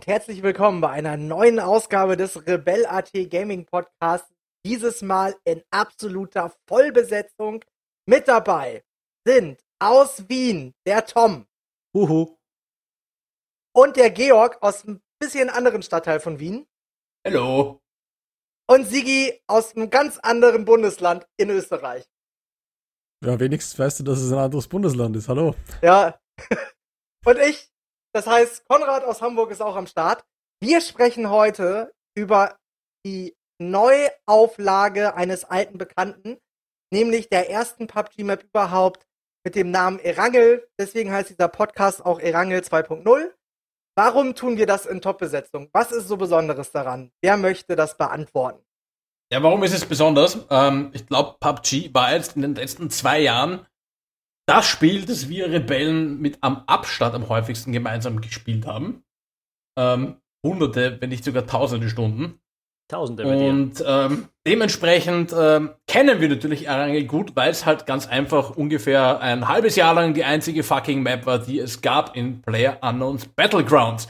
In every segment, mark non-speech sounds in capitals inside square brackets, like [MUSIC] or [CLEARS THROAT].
Und herzlich willkommen bei einer neuen Ausgabe des Rebell.at Gaming Podcasts. Dieses Mal in absoluter Vollbesetzung. Mit dabei sind aus Wien der Tom. Huhu. Und der Georg aus einem bisschen anderen Stadtteil von Wien. Hallo. Und Sigi aus einem ganz anderen Bundesland in Österreich. Ja, wenigstens weißt du, dass es ein anderes Bundesland ist. Hallo. Ja. [LAUGHS] Und ich, das heißt, Konrad aus Hamburg ist auch am Start. Wir sprechen heute über die Neuauflage eines alten Bekannten, nämlich der ersten PUBG-Map überhaupt mit dem Namen Erangel. Deswegen heißt dieser Podcast auch Erangel 2.0. Warum tun wir das in Top-Besetzung? Was ist so Besonderes daran? Wer möchte das beantworten? Ja, warum ist es besonders? Ähm, ich glaube, PUBG war jetzt in den letzten zwei Jahren das Spiel, das wir Rebellen mit am Abstand am häufigsten gemeinsam gespielt haben. Ähm, hunderte, wenn nicht sogar tausende Stunden. Tausende bei. Und ähm, dementsprechend ähm, kennen wir natürlich Erangel gut, weil es halt ganz einfach ungefähr ein halbes Jahr lang die einzige fucking Map war, die es gab in Player Unknowns Battlegrounds.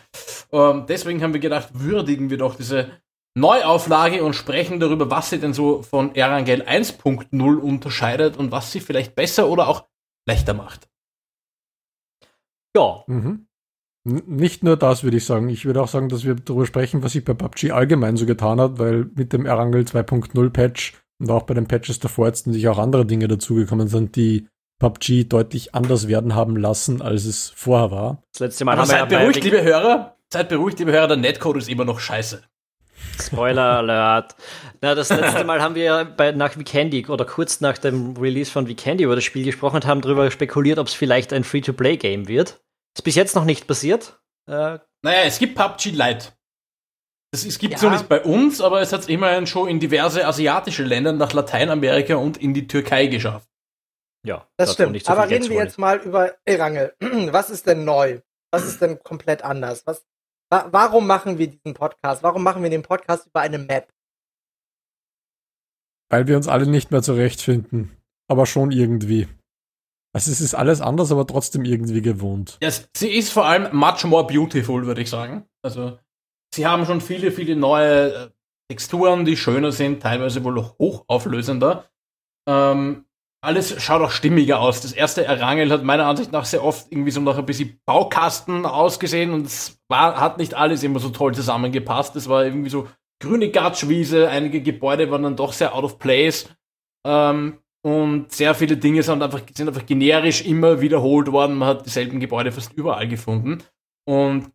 Ähm, deswegen haben wir gedacht, würdigen wir doch diese Neuauflage und sprechen darüber, was sie denn so von Erangel 1.0 unterscheidet und was sie vielleicht besser oder auch schlechter macht. Ja, Mhm. Nicht nur das, würde ich sagen. Ich würde auch sagen, dass wir darüber sprechen, was sich bei PUBG allgemein so getan hat, weil mit dem Erangel 2.0 Patch und auch bei den Patches davor jetzt natürlich auch andere Dinge dazugekommen sind, die PUBG deutlich anders werden haben lassen, als es vorher war. das letzte Mal Aber haben wir seid bei beruhigt, liebe Hörer. Seid beruhigt, liebe Hörer, der Netcode ist immer noch scheiße. Spoiler Alert. Na, das letzte Mal haben wir ja bei, nach Vikendi oder kurz nach dem Release von Vikendi über das Spiel gesprochen und haben darüber spekuliert, ob es vielleicht ein Free-to-Play-Game wird. Ist bis jetzt noch nicht passiert. Äh, Naja, es gibt PUBG Lite. Das, es gibt es Ja. noch nicht bei uns, aber es hat es immerhin schon in diverse asiatische Länder, nach Lateinamerika und in die Türkei geschafft. ja, Das stimmt. nicht so Aber reden wir jetzt mal über Erangel. [CLEARS THROAT] Was ist denn neu? Was ist denn komplett anders? Was, wa warum machen wir diesen Podcast? Warum machen wir den Podcast über eine Map? Weil wir uns alle nicht mehr zurechtfinden. Aber schon irgendwie. Also es ist alles anders, aber trotzdem irgendwie gewohnt. Ja, sie ist vor allem much more beautiful, würde ich sagen. Also, sie haben schon viele, viele neue äh, Texturen, die schöner sind, teilweise wohl hochauflösender. Ähm, alles schaut auch stimmiger aus. Das erste Erangel hat meiner Ansicht nach sehr oft irgendwie so nach ein bisschen Baukasten ausgesehen und es war, hat nicht alles immer so toll zusammengepasst. Es war irgendwie so grüne Gatschwiese, einige Gebäude waren dann doch sehr out of place. Ähm, und sehr viele Dinge sind einfach, sind einfach generisch immer wiederholt worden. Man hat dieselben Gebäude fast überall gefunden. Und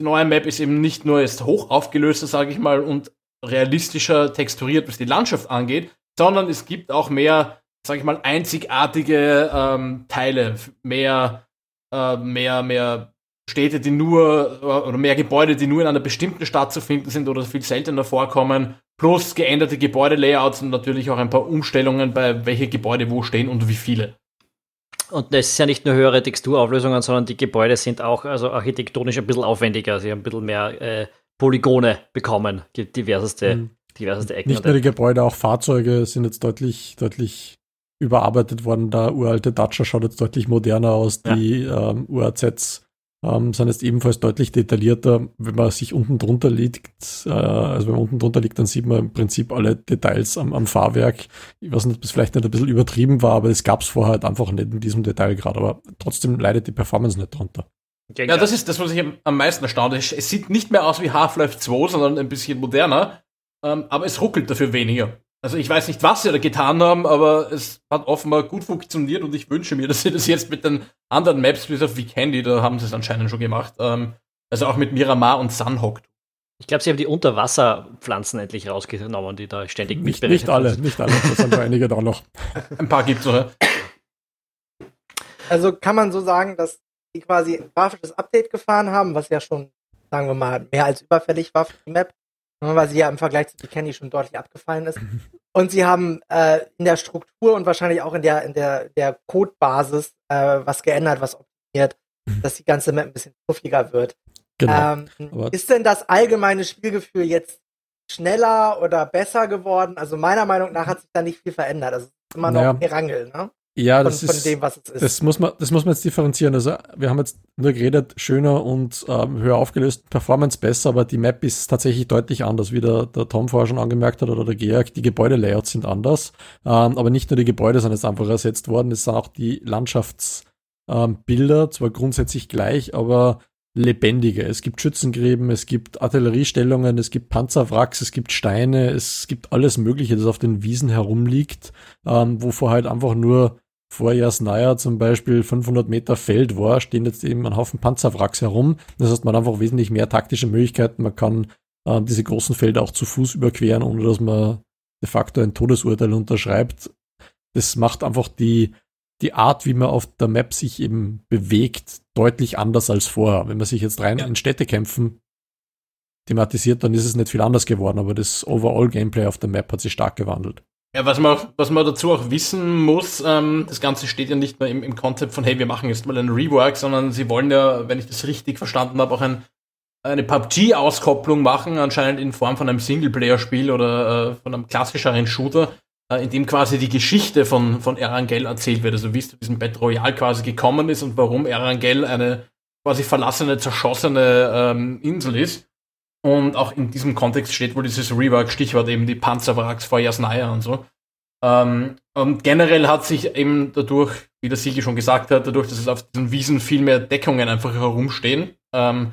die neue Map ist eben nicht nur jetzt hoch aufgelöster, sage ich mal, und realistischer texturiert, was die Landschaft angeht, sondern es gibt auch mehr, sage ich mal, einzigartige ähm, Teile, mehr, äh, mehr, mehr Städte, die nur, äh, oder mehr Gebäude, die nur in einer bestimmten Stadt zu finden sind oder viel seltener vorkommen, plus geänderte Gebäudelayouts und natürlich auch ein paar Umstellungen bei welche Gebäude wo stehen und wie viele. Und es ist ja nicht nur höhere Texturauflösungen, sondern die Gebäude sind auch also architektonisch ein bisschen aufwendiger. Sie haben ein bisschen mehr äh, Polygone bekommen, diverseste, Mhm. diverseste Ecken. Nicht nur die Gebäude, auch Fahrzeuge sind jetzt deutlich, deutlich überarbeitet worden. Der uralte Dacia schaut jetzt deutlich moderner aus. Ja. Die ähm, UAZs ähm, sind jetzt ebenfalls deutlich detaillierter. Wenn man sich unten drunter liegt, äh, also wenn man unten drunter liegt, dann sieht man im Prinzip alle Details am, am Fahrwerk. Ich weiß nicht, ob es vielleicht nicht ein bisschen übertrieben war, aber es gab es vorher halt einfach nicht in diesem Detailgrad. Aber trotzdem leidet die Performance nicht drunter. Ja, das ist das, was ich am- am meisten erstaunt ist. Es sieht nicht mehr aus wie Half-Life 2, sondern ein bisschen moderner, ähm, aber es ruckelt dafür weniger. Also ich weiß nicht, was sie da getan haben, aber es hat offenbar gut funktioniert und ich wünsche mir, [LAUGHS] dass sie das jetzt mit den anderen Maps, bis auf Vikendi, da haben sie es anscheinend schon gemacht, ähm, also auch mit Miramar und Sunhawk. Ich glaube, sie haben die Unterwasserpflanzen endlich rausgenommen, die da ständig Nicht, mitberechnet nicht alle, sind. nicht alle. Da sind noch einige da noch. [LAUGHS] [LAUGHS] Ein paar gibt's noch. ja. Also kann man so sagen, dass die quasi ein grafisches Update gefahren haben, was ja schon, sagen wir mal, mehr als überfällig war für die Map, weil sie ja im Vergleich zu Candy schon deutlich abgefallen ist. Und sie haben äh, in der Struktur und wahrscheinlich auch in der, in der, der Codebasis äh, was geändert, was optimiert, dass die ganze Map ein bisschen fluffiger wird. Genau. Ähm, ist denn das allgemeine Spielgefühl jetzt schneller oder besser geworden? Also meiner Meinung nach hat sich da nicht viel verändert. Also es ist immer noch Naja. Gerangel, ne? Ja, von, das von ist, dem, was es ist. das muss man, das muss man jetzt differenzieren. Also wir haben jetzt nur geredet, schöner und ähm, höher aufgelöst, Performance besser, aber die Map ist tatsächlich deutlich anders, wie der, der Tom vorher schon angemerkt hat oder der Georg. Die Gebäudelayouts sind anders, ähm, aber nicht nur die Gebäude sind jetzt einfach ersetzt worden, es sind auch die Landschaftsbilder, ähm, zwar grundsätzlich gleich, aber lebendiger. Es gibt Schützengräben, es gibt Artilleriestellungen, es gibt Panzerwracks, es gibt Steine, es gibt alles Mögliche, das auf den Wiesen herumliegt, ähm, wo vorher halt einfach nur Vorjahrsneuer zum Beispiel 500 Meter Feld war, stehen jetzt eben ein Haufen Panzerwracks herum. Das heißt, man hat einfach wesentlich mehr taktische Möglichkeiten. Man kann äh, diese großen Felder auch zu Fuß überqueren, ohne dass man de facto ein Todesurteil unterschreibt. Das macht einfach die, die Art, wie man auf der Map sich eben bewegt, deutlich anders als vorher. Wenn man sich jetzt rein Ja. in Städtekämpfen thematisiert, dann ist es nicht viel anders geworden, aber das Overall-Gameplay auf der Map hat sich stark gewandelt. Ja, was man, auch, was man dazu auch wissen muss, ähm, das Ganze steht ja nicht mehr im, im Konzept von, hey, wir machen jetzt mal einen Rework, sondern sie wollen ja, wenn ich das richtig verstanden habe, auch ein, eine PUBG-Auskopplung machen, anscheinend in Form von einem Singleplayer-Spiel oder äh, von einem klassischeren Shooter, äh, in dem quasi die Geschichte von, von Erangel erzählt wird, also wie es zu diesem Battle Royale quasi gekommen ist und warum Erangel eine quasi verlassene, zerschossene ähm, Insel ist. Und auch in diesem Kontext steht wohl dieses Rework, Stichwort eben die Panzerwracks vor Jasnaya und so. Ähm, und generell hat sich eben dadurch, wie der Siege schon gesagt hat, dadurch, dass es auf diesen Wiesen viel mehr Deckungen einfach herumstehen, ähm,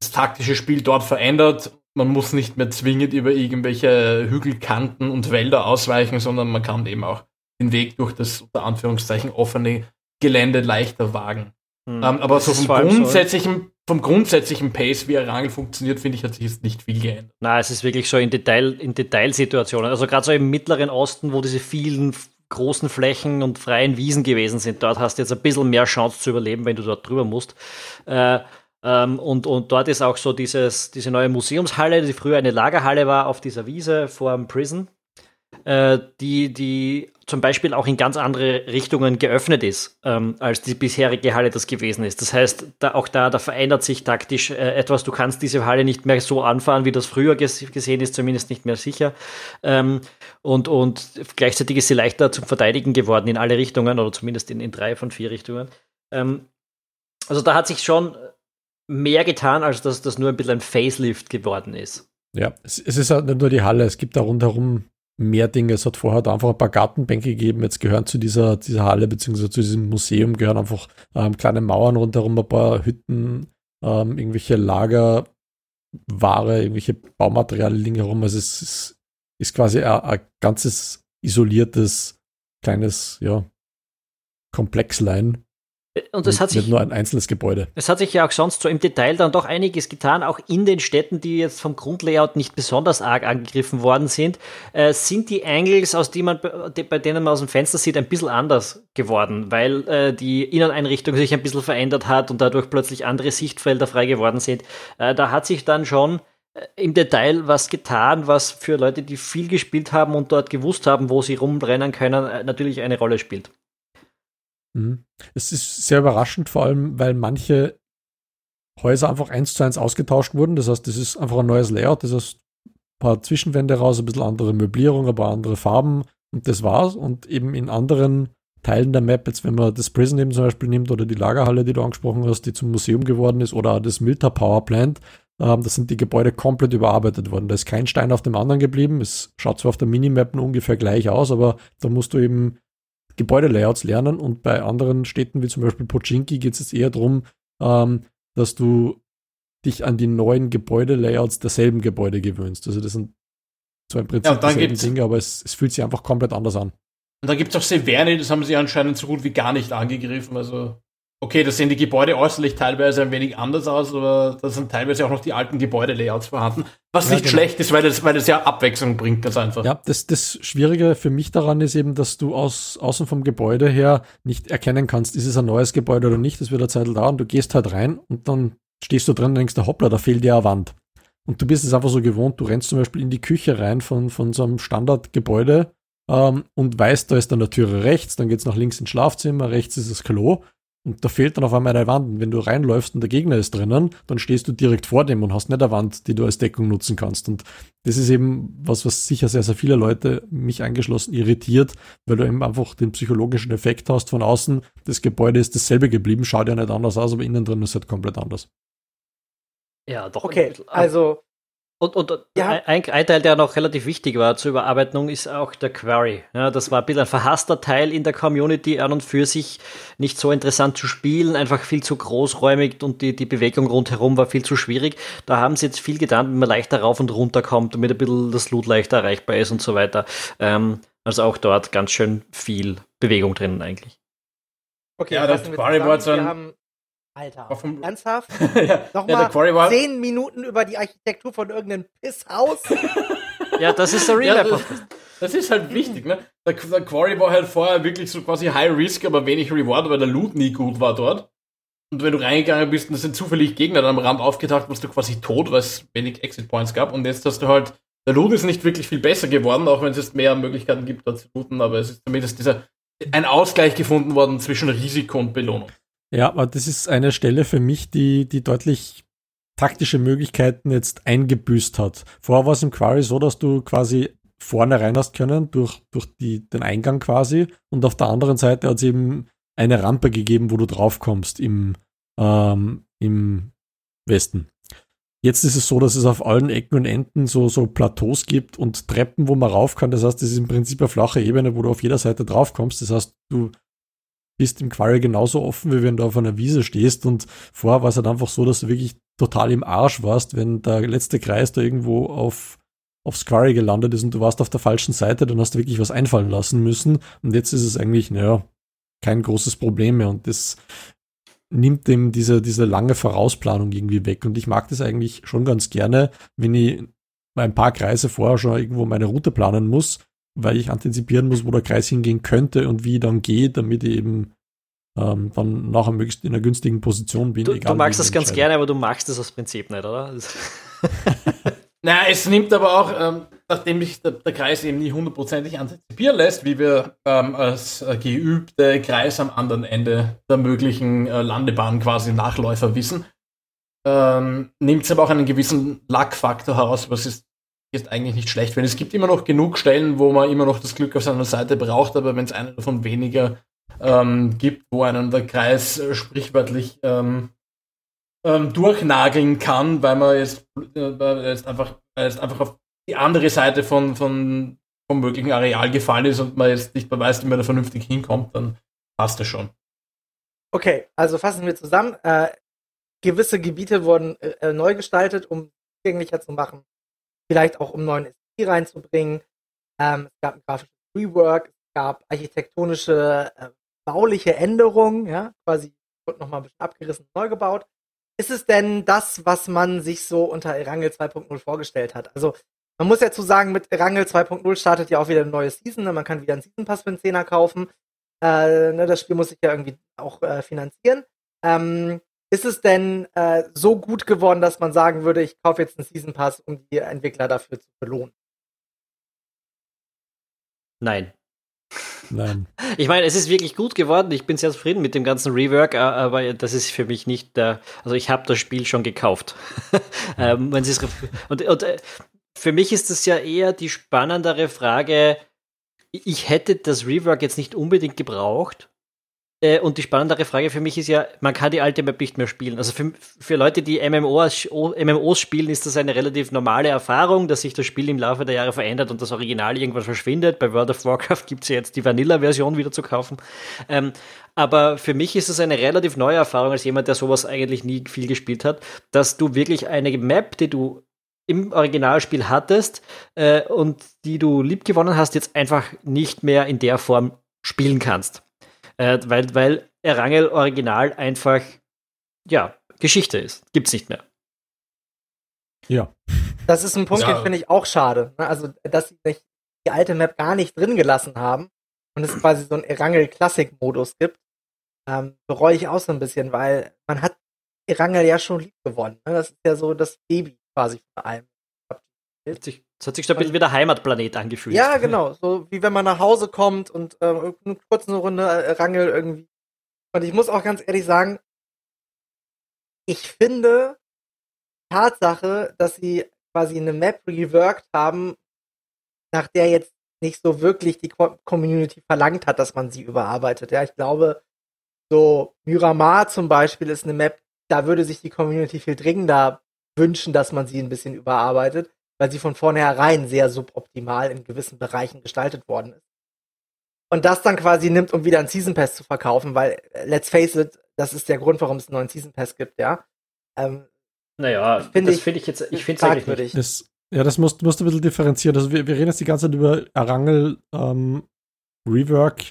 das taktische Spiel dort verändert. Man muss nicht mehr zwingend über irgendwelche Hügelkanten und Wälder ausweichen, sondern man kann eben auch den Weg durch das unter Anführungszeichen offene Gelände leichter wagen. Hm. Ähm, aber so vom grundsätzlichen, vom grundsätzlichen Pace, wie Erangel funktioniert, finde ich, hat sich jetzt nicht viel geändert. Na, es ist wirklich so in Detail, in Detailsituationen. Also gerade so im Mittleren Osten, wo diese vielen großen Flächen und freien Wiesen gewesen sind, dort hast du jetzt ein bisschen mehr Chance zu überleben, wenn du dort drüber musst. Äh, ähm, und, und dort ist auch so dieses, diese neue Museumshalle, die früher eine Lagerhalle war auf dieser Wiese vor dem Prison, äh, die, die zum Beispiel auch in ganz andere Richtungen geöffnet ist, ähm, als die bisherige Halle das gewesen ist. Das heißt, da, auch da, da verändert sich taktisch äh, etwas. Du kannst diese Halle nicht mehr so anfahren, wie das früher ges gesehen ist, zumindest nicht mehr sicher. Ähm, und, und gleichzeitig ist sie leichter zum Verteidigen geworden in alle Richtungen oder zumindest in, in drei von vier Richtungen. Ähm, also da hat sich schon mehr getan, als dass das nur ein bisschen ein Facelift geworden ist. Ja, es, es ist halt nicht nur die Halle, es gibt da rundherum mehr Dinge. Es hat vorher einfach ein paar Gartenbänke gegeben. Jetzt gehören zu dieser, dieser Halle beziehungsweise zu diesem Museum gehören einfach ähm, kleine Mauern rundherum, ein paar Hütten, ähm, irgendwelche Lagerware, irgendwelche Baumaterialien liegen herum. Also es ist, ist quasi ein, ein ganzes isoliertes kleines, ja, Komplexlein. Und es hat sich nicht nur ein einzelnes Gebäude. Es hat sich ja auch sonst so im Detail dann doch einiges getan, auch in den Städten, die jetzt vom Grundlayout nicht besonders arg angegriffen worden sind, äh, sind die Angles, aus die man, die, bei denen man aus dem Fenster sieht, ein bisschen anders geworden, weil äh, die Inneneinrichtung sich ein bisschen verändert hat und dadurch plötzlich andere Sichtfelder frei geworden sind. Äh, da hat sich dann schon äh, im Detail was getan, was für Leute, die viel gespielt haben und dort gewusst haben, wo sie rumrennen können, äh, natürlich eine Rolle spielt. Mhm. Es ist sehr überraschend, vor allem, weil manche Häuser einfach eins zu eins ausgetauscht wurden. Das heißt, das ist einfach ein neues Layout. Das heißt, ein paar Zwischenwände raus, ein bisschen andere Möblierung, ein paar andere Farben und das war's. Und eben in anderen Teilen der Map, jetzt wenn man das Prison eben zum Beispiel nimmt oder die Lagerhalle, die du angesprochen hast, die zum Museum geworden ist, oder das Milta Power Plant, ähm, da sind die Gebäude komplett überarbeitet worden. Da ist kein Stein auf dem anderen geblieben. Es schaut zwar auf der Minimap ungefähr gleich aus, aber da musst du eben Gebäudelayouts lernen und bei anderen Städten wie zum Beispiel Pochinki geht es jetzt eher darum, ähm, dass du dich an die neuen Gebäudelayouts derselben Gebäude gewöhnst. Also das sind zwar im Prinzip Ja, dieselben Dinge, aber es, es fühlt sich einfach komplett anders an. Und da gibt es auch Severne, das haben sie anscheinend so gut wie gar nicht angegriffen. Also, okay, da sehen die Gebäude äußerlich teilweise ein wenig anders aus, aber da sind teilweise auch noch die alten Gebäudelayouts vorhanden. Was Ja, nicht genau. schlecht ist, weil das, weil das ja Abwechslung bringt, ganz einfach. Ja, das, das Schwierige für mich daran ist eben, dass du aus, außen vom Gebäude her nicht erkennen kannst, ist es ein neues Gebäude oder nicht. Das wird eine Zeit dauern. Du gehst halt rein und dann stehst du drin und denkst, der hoppla, da fehlt ja eine Wand. Und du bist es einfach so gewohnt, du rennst zum Beispiel in die Küche rein von, von so einem Standardgebäude ähm, und weißt, da ist dann eine Türe rechts, dann geht's nach links ins Schlafzimmer, rechts ist das Klo. Und da fehlt dann auf einmal eine Wand. Und wenn du reinläufst und der Gegner ist drinnen, dann stehst du direkt vor dem und hast nicht eine Wand, die du als Deckung nutzen kannst. Und das ist eben was, was sicher sehr, sehr viele Leute, mich eingeschlossen, irritiert, weil du eben einfach den psychologischen Effekt hast von außen. Das Gebäude ist dasselbe geblieben, schaut ja nicht anders aus, aber innen drin ist halt komplett anders. Ja, doch. Okay, also und, und ja. ein, ein, Teil, der noch relativ wichtig war zur Überarbeitung, ist auch der Query. Ja, das war ein bisschen ein verhasster Teil in der Community an und für sich nicht so interessant zu spielen, einfach viel zu großräumig und die, die Bewegung rundherum war viel zu schwierig. Da haben sie jetzt viel getan, wenn man leichter rauf und runter kommt, damit ein bisschen das Loot leichter erreichbar ist und so weiter. Ähm, also auch dort ganz schön viel Bewegung drin eigentlich. Okay, ja, das Query war so ein Alter, vom, ernsthaft? [LAUGHS] ja, Nochmal ja, zehn Minuten über die Architektur von irgendeinem Pisshaus? [LAUGHS] ja, das ist der Real ja, das, das, ist halt wichtig, ne? Der, der, Quarry war halt vorher wirklich so quasi High Risk, aber wenig Reward, weil der Loot nie gut war dort. Und wenn du reingegangen bist und es sind zufällig Gegner dann am Rand aufgetaucht, warst du quasi tot, weil es wenig Exit Points gab. Und jetzt hast du halt, der Loot ist nicht wirklich viel besser geworden, auch wenn es jetzt mehr Möglichkeiten gibt, dort zu looten, aber es ist zumindest dieser, ein Ausgleich gefunden worden zwischen Risiko und Belohnung. Ja, aber das ist eine Stelle für mich, die, die deutlich taktische Möglichkeiten jetzt eingebüßt hat. Vorher war es im Quarry so, dass du quasi vorne rein hast können, durch, durch die, den Eingang quasi. Und auf der anderen Seite hat es eben eine Rampe gegeben, wo du draufkommst im, ähm, im Westen. Jetzt ist es so, dass es auf allen Ecken und Enden so, so Plateaus gibt und Treppen, wo man rauf kann. Das heißt, das ist im Prinzip eine flache Ebene, wo du auf jeder Seite draufkommst. Das heißt, du bist im Quarry genauso offen, wie wenn du auf einer Wiese stehst. Und vorher war es halt einfach so, dass du wirklich total im Arsch warst, wenn der letzte Kreis da irgendwo auf, aufs Quarry gelandet ist und du warst auf der falschen Seite, dann hast du wirklich was einfallen lassen müssen. Und jetzt ist es eigentlich, naja, kein großes Problem mehr. Und das nimmt dem diese, diese lange Vorausplanung irgendwie weg. Und ich mag das eigentlich schon ganz gerne, wenn ich ein paar Kreise vorher schon irgendwo meine Route planen muss, weil ich antizipieren muss, wo der Kreis hingehen könnte und wie ich dann gehe, damit ich eben ähm, dann nachher möglichst in einer günstigen Position bin. Du, egal, du magst das ganz gerne, aber du magst das aus Prinzip nicht, oder? [LAUGHS] naja, es nimmt aber auch, ähm, nachdem sich der, der, Kreis eben nie hundertprozentig antizipieren lässt, wie wir ähm, als äh, geübte Kreis am anderen Ende der möglichen äh, Landebahn quasi Nachläufer wissen, ähm, nimmt es aber auch einen gewissen Lackfaktor heraus, was ist ist eigentlich nicht schlecht, weil es gibt immer noch genug Stellen, wo man immer noch das Glück auf seiner Seite braucht, aber wenn es eine davon weniger ähm, gibt, wo einen der Kreis äh, sprichwörtlich ähm, ähm, durchnageln kann, weil man jetzt, äh, jetzt, einfach, jetzt einfach auf die andere Seite von, von, vom möglichen Areal gefallen ist und man jetzt nicht mehr weiß, wie man da vernünftig hinkommt, dann passt das schon. Okay, also fassen wir zusammen. Äh, gewisse Gebiete wurden äh, neu gestaltet, um zugänglicher zu machen vielleicht auch um neuen ST reinzubringen. Ähm, es gab ein grafisches Rework, es gab architektonische, äh, bauliche Änderungen, ja, quasi wird nochmal ein bisschen abgerissen und neu gebaut. Ist es denn das, was man sich so unter Erangel 2.0 vorgestellt hat? Also, man muss ja zu sagen, mit Erangel 2.0 startet ja auch wieder ein neues Season, ne? man kann wieder einen Season Pass für einen Zehner kaufen. Äh, ne, das Spiel muss sich ja irgendwie auch äh, finanzieren. Ähm, ist es denn äh, so gut geworden, dass man sagen würde, ich kaufe jetzt einen Season Pass, um die Entwickler dafür zu belohnen? Nein. Nein. [LAUGHS] Ich meine, es ist wirklich gut geworden. Ich bin sehr zufrieden mit dem ganzen Rework, aber das ist für mich nicht der. Also ich habe das Spiel schon gekauft. [LAUGHS] ähm, wenn und, und äh, für mich ist das ja eher die spannendere Frage. Ich hätte das Rework jetzt nicht unbedingt gebraucht, äh, und die spannendere Frage für mich ist ja, man kann die alte Map nicht mehr spielen. Also für, für Leute, die MMOs, MMOs spielen, ist das eine relativ normale Erfahrung, dass sich das Spiel im Laufe der Jahre verändert und das Original irgendwann verschwindet. Bei World of Warcraft gibt es ja jetzt die Vanilla-Version wieder zu kaufen. Ähm, aber für mich ist es eine relativ neue Erfahrung als jemand, der sowas eigentlich nie viel gespielt hat, dass du wirklich eine Map, die du im Originalspiel hattest äh, und die du lieb gewonnen hast, jetzt einfach nicht mehr in der Form spielen kannst äh, weil, weil Erangel Original einfach, ja, Geschichte ist. Gibt's nicht mehr. Ja. Das ist ein Punkt, ja. den finde ich auch schade. Ne? Also, dass sie die alte Map gar nicht drin gelassen haben und es quasi so einen Erangel Classic Modus gibt, ähm, bereue ich auch so ein bisschen, weil man hat Erangel ja schon lieb gewonnen. Ne? Das ist ja so das Baby quasi von allem. Es hat sich da ein bisschen wie der Heimatplanet angefühlt. Ja, genau. So wie wenn man nach Hause kommt und äh, eine kurze Runde äh, Rangel irgendwie Und ich muss auch ganz ehrlich sagen, ich finde Tatsache, dass sie quasi eine Map reworked haben, nach der jetzt nicht so wirklich die Community verlangt hat, dass man sie überarbeitet. Ja, ich glaube, so Myramar zum Beispiel ist eine Map, da würde sich die Community viel dringender wünschen, dass man sie ein bisschen überarbeitet, weil sie von vornherein sehr suboptimal in gewissen Bereichen gestaltet worden ist. Und das dann quasi nimmt, um wieder einen Season Pass zu verkaufen, weil, äh, let's face it, das ist der Grund, warum es einen neuen Season Pass gibt, ja. Ähm, naja, find das finde ich jetzt, ich finde es eigentlich nicht. Das, ja, das musst, musst du ein bisschen differenzieren. Also wir, wir reden jetzt die ganze Zeit über Arangel ähm, Rework.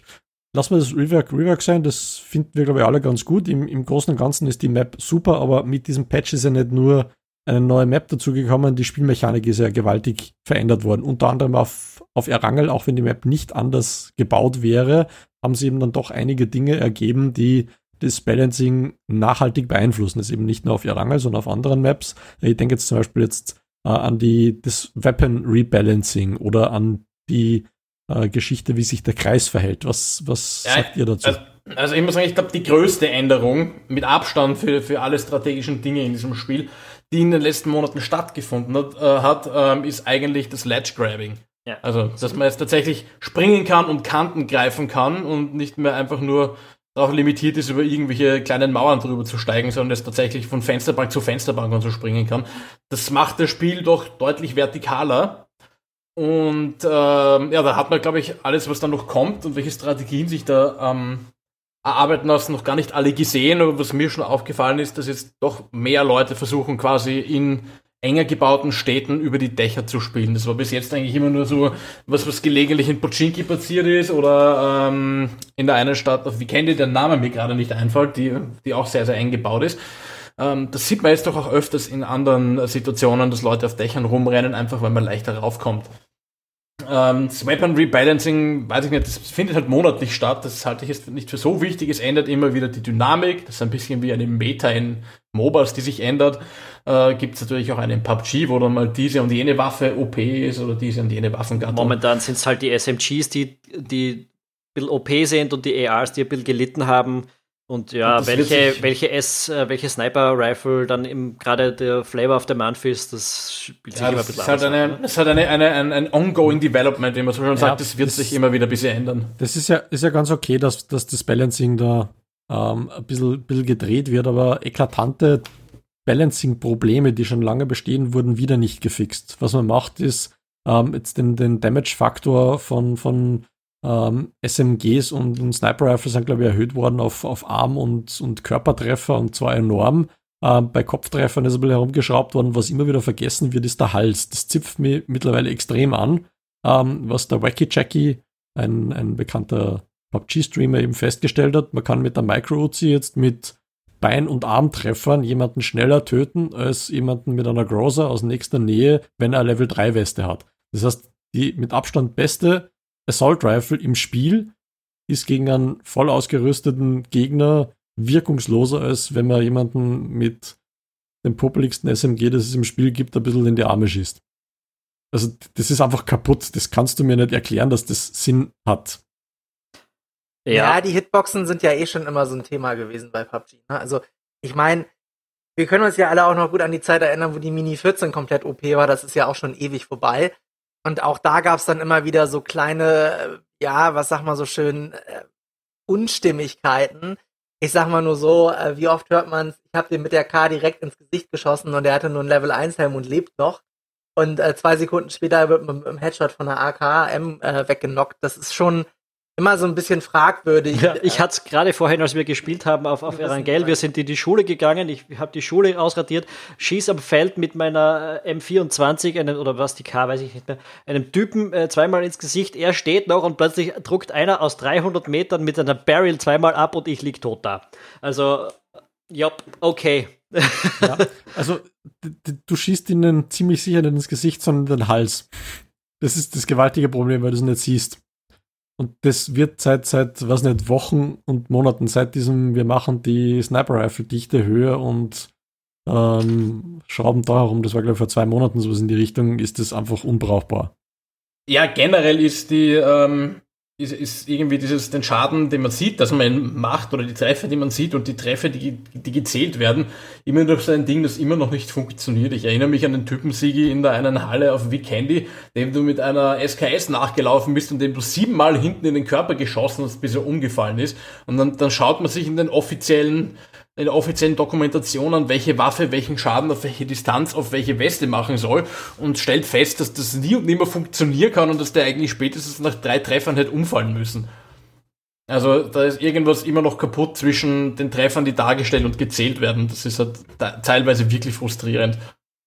Lass mal das Rework Rework sein, das finden wir, glaube ich, alle ganz gut. Im, Im Großen und Ganzen ist die Map super, aber mit diesem Patch ist ja nicht nur eine neue Map dazugekommen, die Spielmechanik ist ja gewaltig verändert worden. Unter anderem auf, auf Erangel, auch wenn die Map nicht anders gebaut wäre, haben sie eben dann doch einige Dinge ergeben, die das Balancing nachhaltig beeinflussen. Das ist eben nicht nur auf Erangel, sondern auf anderen Maps. Ich denke jetzt zum Beispiel jetzt äh, an die, das Weapon Rebalancing oder an die äh, Geschichte, wie sich der Kreis verhält. Was, was ja, sagt ihr dazu? Also, also ich muss sagen, ich glaube, die größte Änderung mit Abstand für, für alle strategischen Dinge in diesem Spiel, die in den letzten Monaten stattgefunden hat, äh, hat ähm, ist eigentlich das Ledge Grabbing. Ja. Also, dass man jetzt tatsächlich springen kann und Kanten greifen kann und nicht mehr einfach nur darauf limitiert ist, über irgendwelche kleinen Mauern drüber zu steigen, sondern es tatsächlich von Fensterbank zu Fensterbank und so springen kann. Das macht das Spiel doch deutlich vertikaler. Und ähm, ja, da hat man, glaube ich, alles, was da noch kommt und welche Strategien sich da ähm, erarbeiten lassen, noch gar nicht alle gesehen. Aber was mir schon aufgefallen ist, dass jetzt doch mehr Leute versuchen, quasi in enger gebauten Städten über die Dächer zu spielen. Das war bis jetzt eigentlich immer nur so was, was gelegentlich in Pochinki passiert ist oder ähm, in der einen Stadt, auf Vikendi, der Name mir gerade nicht einfällt, die, die auch sehr, sehr eng gebaut ist. Ähm, das sieht man jetzt doch auch öfters in anderen Situationen, dass Leute auf Dächern rumrennen, einfach weil man leichter raufkommt. Ähm, das Weapon Rebalancing, weiß ich nicht, das findet halt monatlich statt. Das halte ich jetzt nicht für so wichtig. Es ändert immer wieder die Dynamik. Das ist ein bisschen wie eine Meta in MOBAs, die sich ändert. Äh, Gibt es natürlich auch einen PUBG, wo dann mal diese und jene Waffe OP ist oder diese und jene Waffengattung. Momentan sind es halt die SMGs, die, die ein bisschen OP sind und die ARs, die ein bisschen gelitten haben. Und ja, und welche, welche S, äh, welche Sniper-Rifle dann gerade der Flavor of the Month ist, das spielt sich ja, immer ein bisschen ist halt eine, ne? Es hat eine, eine, ein, ein ongoing Development, wie man so schon ja, sagt, das wird das, sich immer wieder ein bisschen ändern. Das ist ja, ist ja ganz okay, dass, dass das Balancing da ähm, ein bisschen, bisschen gedreht wird, aber eklatante Balancing-Probleme, die schon lange bestehen, wurden wieder nicht gefixt. Was man macht, ist ähm, jetzt den, den Damage-Faktor von, von ähm, SMGs und, und Sniper Rifles sind, glaube ich, erhöht worden auf, auf Arm- und, und Körpertreffer und zwar enorm. Ähm, bei Kopftreffern ist ein bisschen herumgeschraubt worden. Was immer wieder vergessen wird, ist der Hals. Das zipft mich mittlerweile extrem an. Ähm, was der Wacky Jackie, ein, ein bekannter PUBG-Streamer, eben festgestellt hat. Man kann mit der Micro-Uzi jetzt mit Bein- und Armtreffern jemanden schneller töten als jemanden mit einer Grozer aus nächster Nähe, wenn er Level 3 Weste hat. Das heißt, die mit Abstand beste Assault Rifle im Spiel ist gegen einen voll ausgerüsteten Gegner wirkungsloser, als wenn man jemanden mit dem popeligsten SMG, das es im Spiel gibt, ein bisschen in die Arme schießt. Also, das ist einfach kaputt. Das kannst du mir nicht erklären, dass das Sinn hat. Ja. ja, die Hitboxen sind ja eh schon immer so ein Thema gewesen bei PUBG. Ne? Also, ich meine, wir können uns ja alle auch noch gut an die Zeit erinnern, wo die Mini 14 komplett OP war. Das ist ja auch schon ewig vorbei. Und auch da gab es dann immer wieder so kleine, äh, ja, was sag mal so schön, äh, Unstimmigkeiten. Ich sag mal nur so, äh, wie oft hört man ich habe den mit der K direkt ins Gesicht geschossen und der hatte nur einen Level 1 Helm und lebt noch. Und äh, zwei Sekunden später wird man mit einem Headshot von der AKM äh, weggenockt. Das ist schon immer so ein bisschen fragwürdig. Ja, ich hatte es gerade vorhin, als wir gespielt haben auf, auf Erangel, wir sind in die Schule gegangen, ich habe die Schule ausradiert, schieß am Feld mit meiner äh, M24, einen, oder was die K, weiß ich nicht mehr, einem Typen äh, zweimal ins Gesicht, er steht noch und plötzlich druckt einer aus 300 Metern mit einer Barrel zweimal ab und ich lieg tot da. Also, ja, okay. ja, also du schießt ihnen ziemlich sicher nicht ins Gesicht, sondern in den Hals. Das ist das gewaltige Problem, weil du es nicht siehst. Und das wird seit, seit, was nicht, Wochen und Monaten, seit diesem, wir machen die Sniper-Rifle-Dichte höher und ähm, schrauben da herum, das war glaube ich vor zwei Monaten sowas in die Richtung, ist das einfach unbrauchbar. Ja, generell ist die, ähm, ist, ist irgendwie dieses, den Schaden, den man sieht, dass man macht oder die Treffer, die man sieht und die Treffer, die, die gezählt werden, immer noch so ein Ding, das immer noch nicht funktioniert. Ich erinnere mich an den Typen Sigi in der einen Halle auf Weekendy, dem du mit einer SKS nachgelaufen bist und dem du siebenmal hinten in den Körper geschossen hast, bis er umgefallen ist. Und dann, dann schaut man sich in den offiziellen in offiziellen Dokumentation an, welche Waffe welchen Schaden auf welche Distanz auf welche Weste machen soll und stellt fest, dass das nie und nimmer funktionieren kann und dass der eigentlich spätestens nach drei Treffern hätte umfallen müssen. Also da ist irgendwas immer noch kaputt zwischen den Treffern, die dargestellt und gezählt werden. Das ist halt teilweise wirklich frustrierend.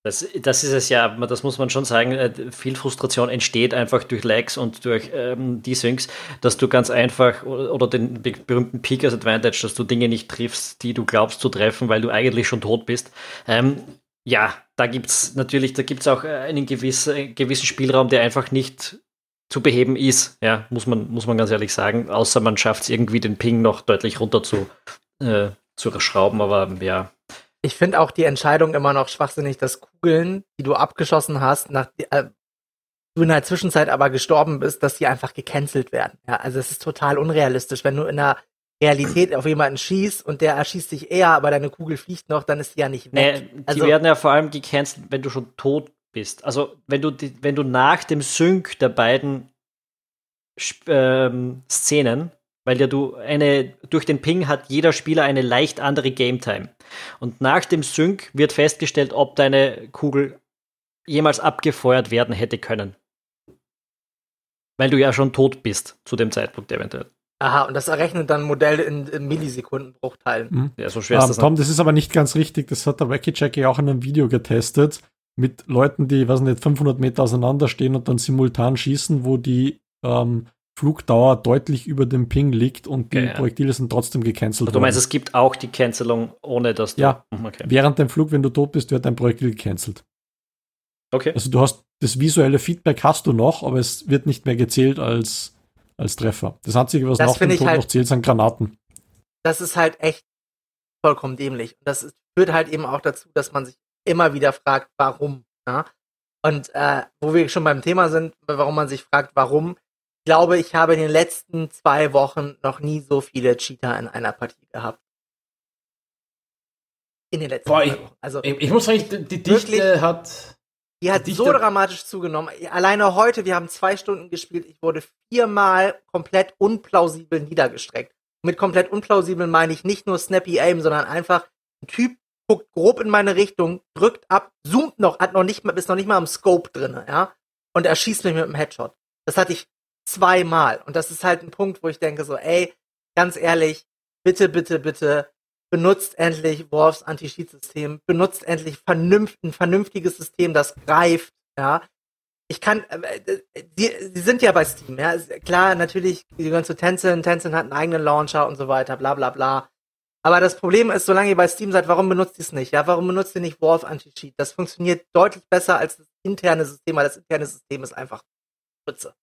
Das, das ist es ja, das muss man schon sagen, äh, viel Frustration entsteht einfach durch Lags und durch ähm, Desyncs, dass du ganz einfach oder den berühmten Peakers Advantage, dass du Dinge nicht triffst, die du glaubst zu treffen, weil du eigentlich schon tot bist. Ähm, ja, da gibt es natürlich, da gibt es auch einen gewissen, gewissen Spielraum, der einfach nicht zu beheben ist, ja, muss man, muss man ganz ehrlich sagen, außer man schafft es irgendwie den Ping noch deutlich runter zu, äh, zu schrauben, aber ja, ich finde auch die Entscheidung immer noch schwachsinnig, dass Kugeln, die du abgeschossen hast, nach äh, du in der Zwischenzeit aber gestorben bist, dass die einfach gecancelt werden. Ja, also es ist total unrealistisch. Wenn du in der Realität auf jemanden schießt und der erschießt dich eher, aber deine Kugel fliegt noch, dann ist die ja nicht weg. Nee, also, die werden ja vor allem gecancelt, wenn du schon tot bist. Also wenn du, die, wenn du nach dem Sync der beiden ähm, Szenen weil ja du eine, durch den Ping hat jeder Spieler eine leicht andere Game Time. Und nach dem Sync wird festgestellt, ob deine Kugel jemals abgefeuert werden hätte können. Weil du ja schon tot bist zu dem Zeitpunkt eventuell. Aha, und das errechnet dann Modelle in, in Millisekundenbruchteilen. Mhm. Ja, so schwer ist um, ähm, das. Tom, das ist aber nicht ganz richtig. Das hat der Wacky Jackie auch in einem Video getestet. Mit Leuten, die, weiß nicht, 500 Meter auseinander stehen und dann simultan schießen, wo die ähm, Flugdauer deutlich über dem Ping liegt und die ja, Projektile sind trotzdem gecancelt worden. Du meinst, es gibt auch die Cancelung, ohne dass du. Ja, hm, okay. während dem Flug, wenn du tot bist, wird dein Projektil gecancelt. Okay. Also du hast das visuelle Feedback hast du noch, aber es wird nicht mehr gezählt als, als Treffer. Das Einzige, was das nach dem Tod halt, noch zählt, sind Granaten. Das ist halt echt vollkommen dämlich. Und das ist, führt halt eben auch dazu, dass man sich immer wieder fragt, warum. Ja? Und äh, wo wir schon beim Thema sind, warum man sich fragt, warum, glaube, ich habe in den letzten zwei Wochen noch nie so viele Cheater in einer Partie gehabt. In den letzten Boah, zwei Wochen. Also, ich, ich muss sagen, die, die Dichte wirklich, hat. Die hat Dichte so dramatisch zugenommen. Alleine heute, wir haben zwei Stunden gespielt, ich wurde viermal komplett unplausibel niedergestreckt. Mit komplett unplausibel meine ich nicht nur Snappy Aim, sondern einfach ein Typ guckt grob in meine Richtung, drückt ab, zoomt noch, hat noch nicht mal, ist noch nicht mal im Scope drin, ja, und er schießt mich mit einem Headshot. Das hatte ich zweimal. Und das ist halt ein Punkt, wo ich denke so, ey, ganz ehrlich, bitte, bitte, bitte, benutzt endlich Worfs Anti-Cheat-System, benutzt endlich vernünft, ein vernünftiges System, das greift, ja. Ich kann, äh, die, die sind ja bei Steam, ja. Klar, natürlich, die gehören zu Tencent, Tencent hat einen eigenen Launcher und so weiter, bla, bla, bla. Aber das Problem ist, solange ihr bei Steam seid, warum benutzt ihr es nicht? Ja, warum benutzt ihr nicht Wolf Anti-Cheat? Das funktioniert deutlich besser als das interne System, weil das interne System ist einfach Spitze.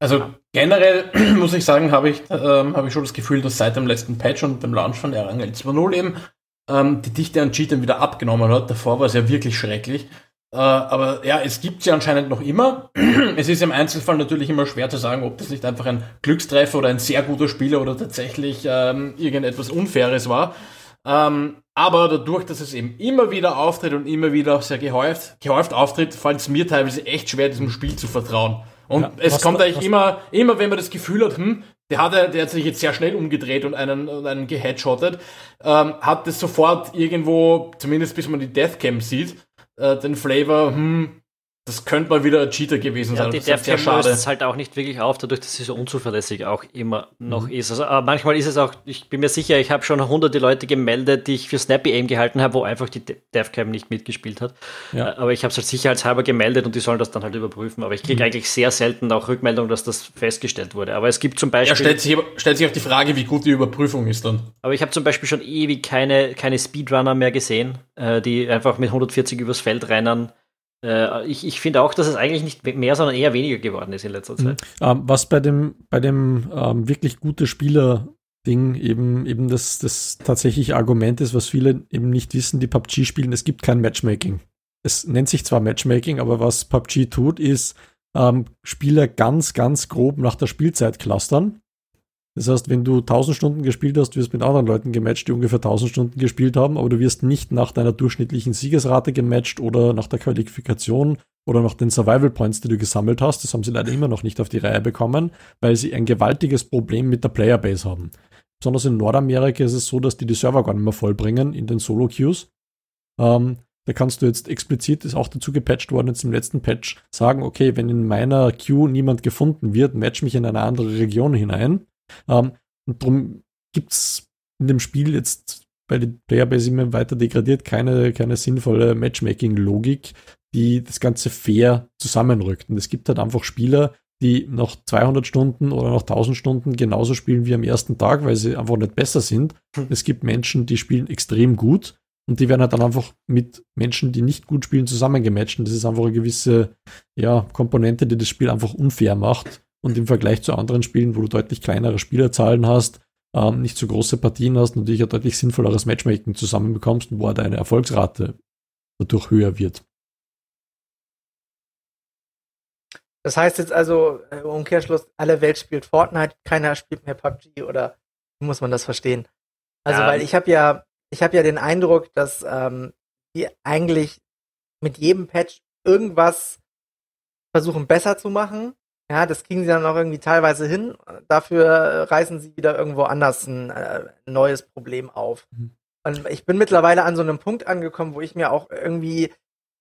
Also generell [CLEARS THROAT] muss ich sagen, habe ich, ähm, hab ich schon das Gefühl, dass seit dem letzten Patch und dem Launch von Erangel 2.0 eben ähm, die Dichte an Cheatern wieder abgenommen hat. Davor war es ja wirklich schrecklich. Äh, aber ja, es gibt sie anscheinend noch immer. [CLEARS THROAT] es ist im Einzelfall natürlich immer schwer zu sagen, ob das nicht einfach ein Glückstreffer oder ein sehr guter Spieler oder tatsächlich ähm, irgendetwas Unfaires war. Ähm, aber dadurch, dass es eben immer wieder auftritt und immer wieder sehr gehäuft, gehäuft auftritt, fällt es mir teilweise echt schwer, diesem Spiel zu vertrauen. Und ja, es kommt eigentlich immer, immer, wenn man das Gefühl hat, hm, der hat, der hat sich jetzt sehr schnell umgedreht und einen, und einen geheadshottet, ähm, hat das sofort irgendwo, zumindest bis man die Deathcam sieht, äh, den Flavor, hm, das könnte mal wieder ein Cheater gewesen ja, sein. Die Dev Cam löst es halt auch nicht wirklich auf, dadurch, dass sie so unzuverlässig auch immer noch mhm. ist. Also aber manchmal ist es auch, ich bin mir sicher, ich habe schon hunderte Leute gemeldet, die ich für Snappy Aim gehalten habe, wo einfach die Devcam nicht mitgespielt hat. Ja. Äh, aber ich habe es halt sicherheitshalber gemeldet und die sollen das dann halt überprüfen. Aber ich kriege mhm. eigentlich sehr selten auch Rückmeldung, dass das festgestellt wurde. Aber es gibt zum Beispiel. Ja, stellt sich, stellt sich auch die Frage, wie gut die Überprüfung ist dann. Aber ich habe zum Beispiel schon ewig keine, keine Speedrunner mehr gesehen, äh, die einfach mit 140 übers Feld rennen äh, ich, ich finde auch, dass es eigentlich nicht mehr, sondern eher weniger geworden ist in letzter mhm. Zeit. Ähm, was bei dem, bei dem ähm, wirklich gute Spieler Ding eben, eben das, das tatsächliche Argument ist, was viele eben nicht wissen, die PUBG spielen, es gibt kein Matchmaking. Es nennt sich zwar Matchmaking, aber was PUBG tut, ist, ähm, Spieler ganz, ganz grob nach der Spielzeit clustern. Das heißt, wenn du 1000 Stunden gespielt hast, wirst du mit anderen Leuten gematcht, die ungefähr 1000 Stunden gespielt haben, aber du wirst nicht nach deiner durchschnittlichen Siegesrate gematcht oder nach der Qualifikation oder nach den Survival Points, die du gesammelt hast. Das haben sie leider immer noch nicht auf die Reihe bekommen, weil sie ein gewaltiges Problem mit der Playerbase haben. Besonders in Nordamerika ist es so, dass die die Server gar nicht mehr vollbringen in den Solo-Queues. Ähm, da kannst du jetzt explizit, ist auch dazu gepatcht worden jetzt im letzten Patch, sagen, okay, wenn in meiner Queue niemand gefunden wird, match mich in eine andere Region hinein. Ähm, und darum gibt's in dem Spiel jetzt, weil die Playerbase immer weiter degradiert, keine, keine sinnvolle Matchmaking-Logik, die das Ganze fair zusammenrückt. Und es gibt halt einfach Spieler, die nach 200 Stunden oder nach 1000 Stunden genauso spielen wie am ersten Tag, weil sie einfach nicht besser sind. Hm. Es gibt Menschen, die spielen extrem gut und die werden halt dann einfach mit Menschen, die nicht gut spielen, zusammengematcht. Und das ist einfach eine gewisse ja, Komponente, die das Spiel einfach unfair macht. Und im Vergleich zu anderen Spielen, wo du deutlich kleinere Spielerzahlen hast, ähm, nicht so große Partien hast, natürlich ein deutlich sinnvolleres Matchmaking zusammenbekommst und wo deine Erfolgsrate dadurch höher wird. Das heißt jetzt also, im Umkehrschluss, alle Welt spielt Fortnite, keiner spielt mehr PUBG oder wie muss man das verstehen? Also, ja. weil ich habe ja, ich habe ja den Eindruck, dass ähm, die eigentlich mit jedem Patch irgendwas versuchen besser zu machen. Ja, das kriegen sie dann auch irgendwie teilweise hin. Dafür reißen sie wieder irgendwo anders ein äh, neues Problem auf. Mhm. Und ich bin mittlerweile an so einem Punkt angekommen, wo ich mir auch irgendwie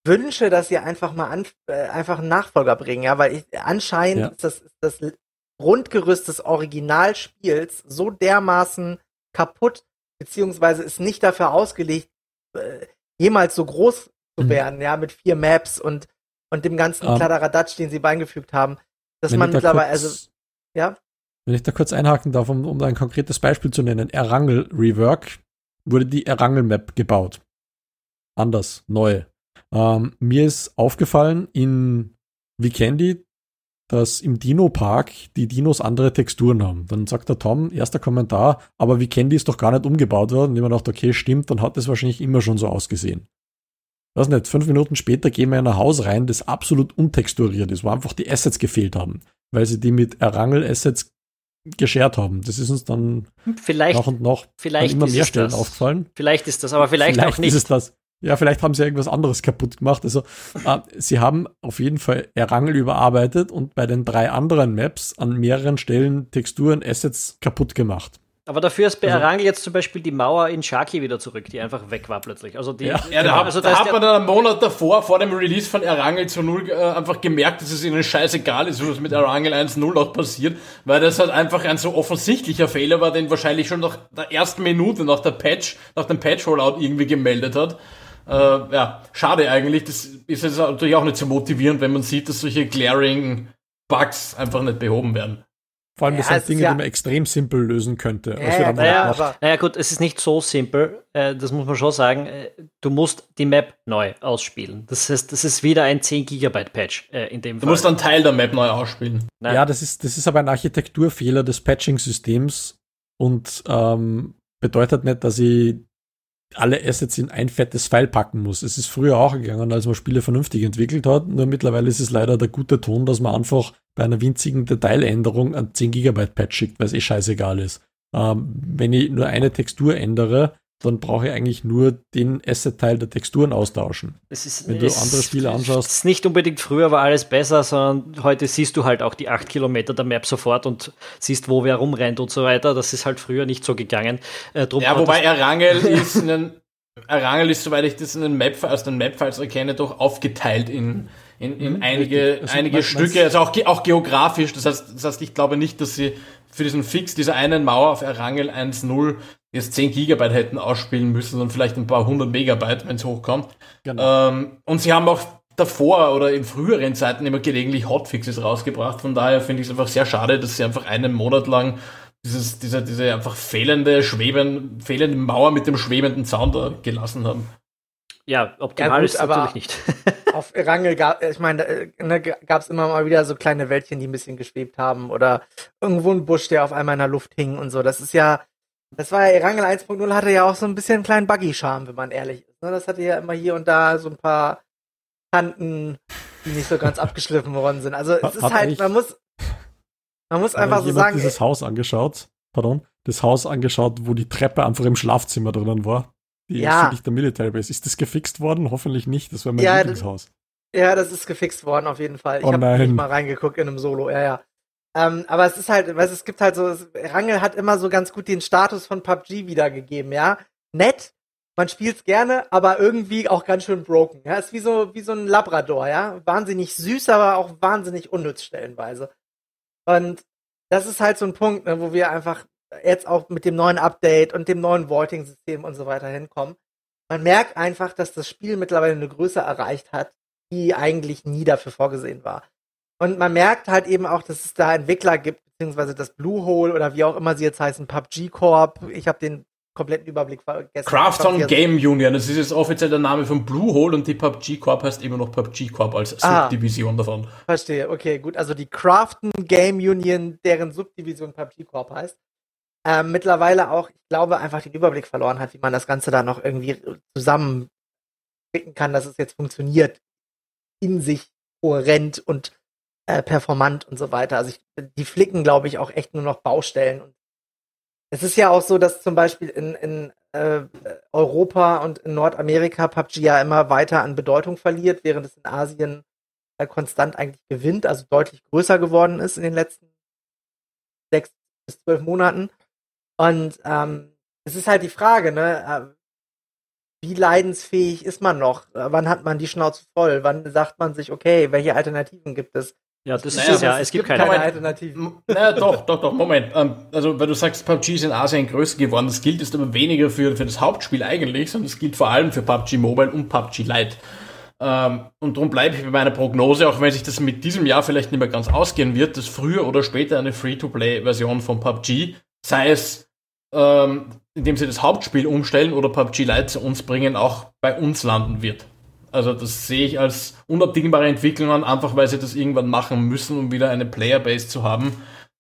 wünsche, dass sie einfach mal an, äh, einfach einen Nachfolger bringen, ja, weil ich, anscheinend ja. ist das, ist das Grundgerüst des Originalspiels so dermaßen kaputt, beziehungsweise ist nicht dafür ausgelegt, äh, jemals so groß zu mhm. werden, ja, mit vier Maps und, und dem ganzen um, ähm. Kladderadatsch, den sie beigefügt haben, dass man mittlerweile, kurz, also, ja. Wenn ich da kurz einhaken darf, um, um ein konkretes Beispiel zu nennen, Erangel Rework wurde die Erangel Map gebaut. Anders, neu. Ähm, mir ist aufgefallen in Vikendi, dass im Dino-Park die Dinos andere Texturen haben. Dann sagt der Tom, erster Kommentar, aber Vikendi ist doch gar nicht umgebaut worden. Und ich mir gedacht, okay, stimmt, dann hat es wahrscheinlich immer schon so ausgesehen. Weiß nicht, fünf Minuten später gehen wir in ein Haus rein, das absolut untexturiert ist, wo einfach die Assets gefehlt haben, weil sie die mit Erangel-Assets geschert haben. Das ist uns dann vielleicht, nach und nach vielleicht immer mehr Stellen das. aufgefallen. Vielleicht ist das, aber vielleicht, vielleicht auch nicht. Ist es das. Ja, vielleicht haben sie irgendwas anderes kaputt gemacht. Also, äh, sie haben auf jeden Fall Erangel überarbeitet und bei den drei anderen Maps an mehreren Stellen Texturen, Assets kaputt gemacht. Aber dafür ist bei also, Erangel jetzt zum Beispiel die Mauer in Shaki wieder zurück, die einfach weg war plötzlich. Also die, ja, ja da, also da, da hat man dann einen Monat davor, vor dem Release von Erangel zu Null, äh, einfach gemerkt, dass es ihnen scheißegal ist, was mit Erangel 1.0 auch passiert, weil das halt einfach ein so offensichtlicher Fehler war, den wahrscheinlich schon nach der ersten Minute, nach der Patch, nach dem Patch-Rollout irgendwie gemeldet hat. Äh, ja, schade eigentlich. Das ist jetzt natürlich auch nicht so motivierend, wenn man sieht, dass solche glaring Bugs einfach nicht behoben werden. Vor allem, das ja, sind Dinge, ja, die man extrem simpel lösen könnte. Ja, naja, naja, gut, es ist nicht so simpel, äh, das muss man schon sagen. Äh, du musst die Map neu ausspielen. Das heißt, das ist wieder ein 10 Gigabyte Patch äh, in dem du Fall. Du musst einen Teil der Map neu ausspielen. Nein. Ja, das ist, das ist aber ein Architekturfehler des Patching-Systems und ähm, bedeutet nicht, dass ich alle Assets in ein fettes File packen muss. Es ist früher auch gegangen, als man Spiele vernünftig entwickelt hat. Nur mittlerweile ist es leider der gute Ton, dass man einfach bei einer winzigen Detailänderung ein 10 Gigabyte Patch schickt, weil es eh scheißegal ist. Ähm, wenn ich nur eine Textur ändere, dann brauche ich eigentlich nur den Asset-Teil der Texturen austauschen. Ist, Wenn du andere Spiele anschaust. Es ist nicht unbedingt früher war alles besser, sondern heute siehst du halt auch die 8 Kilometer der Map sofort und siehst, wo wer rumrennt und so weiter. Das ist halt früher nicht so gegangen. Äh, ja, wobei Erangel [LAUGHS] ist in den, Erangel ist, soweit ich das in den Map, aus den Map-Files erkenne, doch aufgeteilt in, in, in mhm, einige, also, einige Stücke, also auch, auch geografisch. Das heißt, das heißt, ich glaube nicht, dass sie für diesen Fix dieser einen Mauer auf Erangel 1.0 jetzt 10 Gigabyte hätten ausspielen müssen, sondern vielleicht ein paar hundert Megabyte, wenn es hochkommt. Genau. Ähm, und sie haben auch davor oder in früheren Zeiten immer gelegentlich Hotfixes rausgebracht. Von daher finde ich es einfach sehr schade, dass sie einfach einen Monat lang dieses, diese, diese einfach fehlende, schweben, fehlende Mauer mit dem schwebenden Zaun da gelassen haben. Ja, optimal ja, gut, ist natürlich nicht. [LAUGHS] auf Erangel gab, ich meine, äh, ne, gab es immer mal wieder so kleine Wäldchen, die ein bisschen geschwebt haben oder irgendwo ein Busch, der auf einmal in der Luft hing und so. Das ist ja, das war ja, Erangel 1.0 hatte ja auch so ein bisschen einen kleinen Buggy-Charme, wenn man ehrlich ist. Ne? Das hatte ja immer hier und da so ein paar Kanten, die nicht so ganz [LAUGHS] abgeschliffen worden sind. Also es ist hat halt, man muss, man muss einfach so sagen, dieses Haus angeschaut, pardon, das Haus angeschaut, wo die Treppe einfach im Schlafzimmer drinnen war. Die Ja. der Military Base. Ist das gefixt worden? Hoffentlich nicht. Das war mein Ja, das- Lieblingshaus. Ja, das ist gefixt worden auf jeden Fall. Ich Oh habe nicht mal reingeguckt in einem Solo, ja, ja. Ähm, aber es ist halt, weißt, es gibt halt so, Rangel hat immer so ganz gut den Status von PUBG wiedergegeben, ja. Nett, man spielt's gerne, aber irgendwie auch ganz schön broken. Ja, ist wie so, wie so ein Labrador, ja. Wahnsinnig süß, aber auch wahnsinnig unnütz stellenweise. Und das ist halt so ein Punkt, ne, wo wir einfach jetzt auch mit dem neuen Update und dem neuen Vaulting-System und so weiter hinkommen. Man merkt einfach, dass das Spiel mittlerweile eine Größe erreicht hat, die eigentlich nie dafür vorgesehen war. Und man merkt halt eben auch, dass es da Entwickler gibt, beziehungsweise das Bluehole oder wie auch immer sie jetzt heißen, PUBG Corp. Ich habe den kompletten Überblick vergessen. Sie- Game Union, das ist jetzt offiziell der Name von Bluehole und die PUBG Corp heißt immer noch PUBG Corp als Ah. Subdivision davon. Verstehe, okay, gut. Also die Crafton Game Union, deren Subdivision PUBG Corp heißt, ähm, mittlerweile auch, ich glaube, einfach den Überblick verloren hat, wie man das Ganze da noch irgendwie zusammen kann, dass es jetzt funktioniert, in sich kohärent und äh, performant und so weiter. Also ich, die flicken, glaube ich, auch echt nur noch Baustellen. Und es ist ja auch so, dass zum Beispiel in, in äh, Europa und in Nordamerika PUBG ja immer weiter an Bedeutung verliert, während es in Asien äh, konstant eigentlich gewinnt, also deutlich größer geworden ist in den letzten sechs bis zwölf Monaten. Und ähm, es ist halt die Frage, ne, äh, wie leidensfähig ist man noch? Äh, Wann hat man die Schnauze voll? Wann sagt man sich, okay, welche Alternativen gibt es? Ja, das Naja, ist es ja. Es gibt keine. Moment. Alternativen. Naja, doch, doch, doch, Moment. Ähm, also, weil du sagst, PUBG ist in Asien größer geworden, das gilt jetzt aber weniger für, für das Hauptspiel eigentlich, sondern es gilt vor allem für PUBG Mobile und PUBG Lite. Ähm, und darum bleibe ich bei meiner Prognose, auch wenn sich das mit diesem Jahr vielleicht nicht mehr ganz ausgehen wird, dass früher oder später eine Free-to-Play-Version von PUBG, sei es ähm, indem sie das Hauptspiel umstellen oder PUBG Lite zu uns bringen, auch bei uns landen wird. Also das sehe ich als unabdingbare Entwicklung an, einfach weil sie das irgendwann machen müssen, um wieder eine Playerbase zu haben,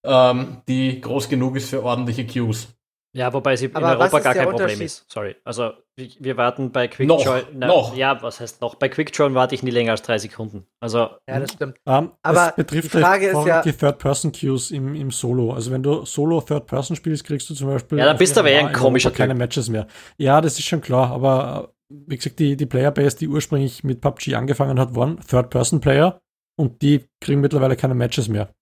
ähm, die groß genug ist für ordentliche Queues. Ja, wobei sie in Aber was Europa gar kein Problem ist. Sorry. Also wir, warten bei Noch, Quickjoy. noch. Ja, was heißt noch? Bei Quickjoy warte ich nie länger als drei Sekunden. Also Ja, das stimmt. Ähm, Aber es betrifft die Frage ist ja- die Third-Person-Queues im, im Solo. Also wenn du Solo Third-Person spielst, kriegst du zum Beispiel Ja, dann bist du aber eher ein in komischer keine Typ. Matches mehr. Ja, das ist schon klar, aber wie gesagt, die, die Playerbase, die ursprünglich mit PUBG angefangen hat, waren Third-Person-Player und die kriegen mittlerweile keine Matches mehr.